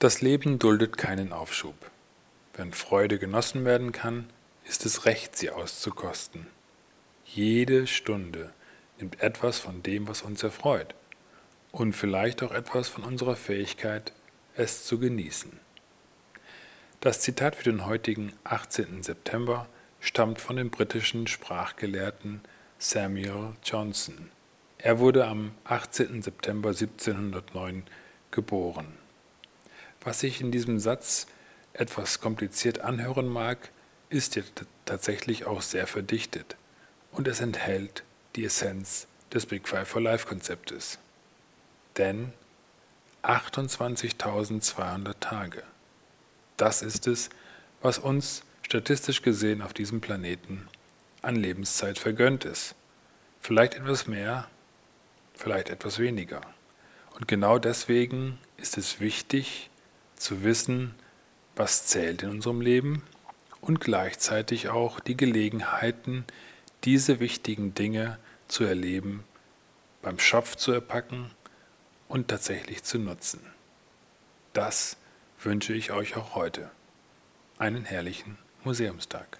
Das Leben duldet keinen Aufschub. Wenn Freude genossen werden kann, ist es recht, sie auszukosten. Jede Stunde nimmt etwas von dem, was uns erfreut, und vielleicht auch etwas von unserer Fähigkeit, es zu genießen. Das Zitat für den heutigen 18. September stammt von dem britischen Sprachgelehrten Samuel Johnson. Er wurde am 18. September 1709 geboren. Was sich in diesem Satz etwas kompliziert anhören mag, ist ja tatsächlich auch sehr verdichtet und es enthält die Essenz des Big Five for Life Konzeptes. Denn 28.200 Tage. Das ist es, was uns statistisch gesehen auf diesem Planeten an Lebenszeit vergönnt ist. Vielleicht etwas mehr, vielleicht etwas weniger. Und genau deswegen ist es wichtig zu wissen, was zählt in unserem Leben und gleichzeitig auch die Gelegenheiten, diese wichtigen Dinge zu erleben, beim Schopf zu erpacken und tatsächlich zu nutzen. Das wünsche ich euch auch heute. Einen herrlichen Museumstag.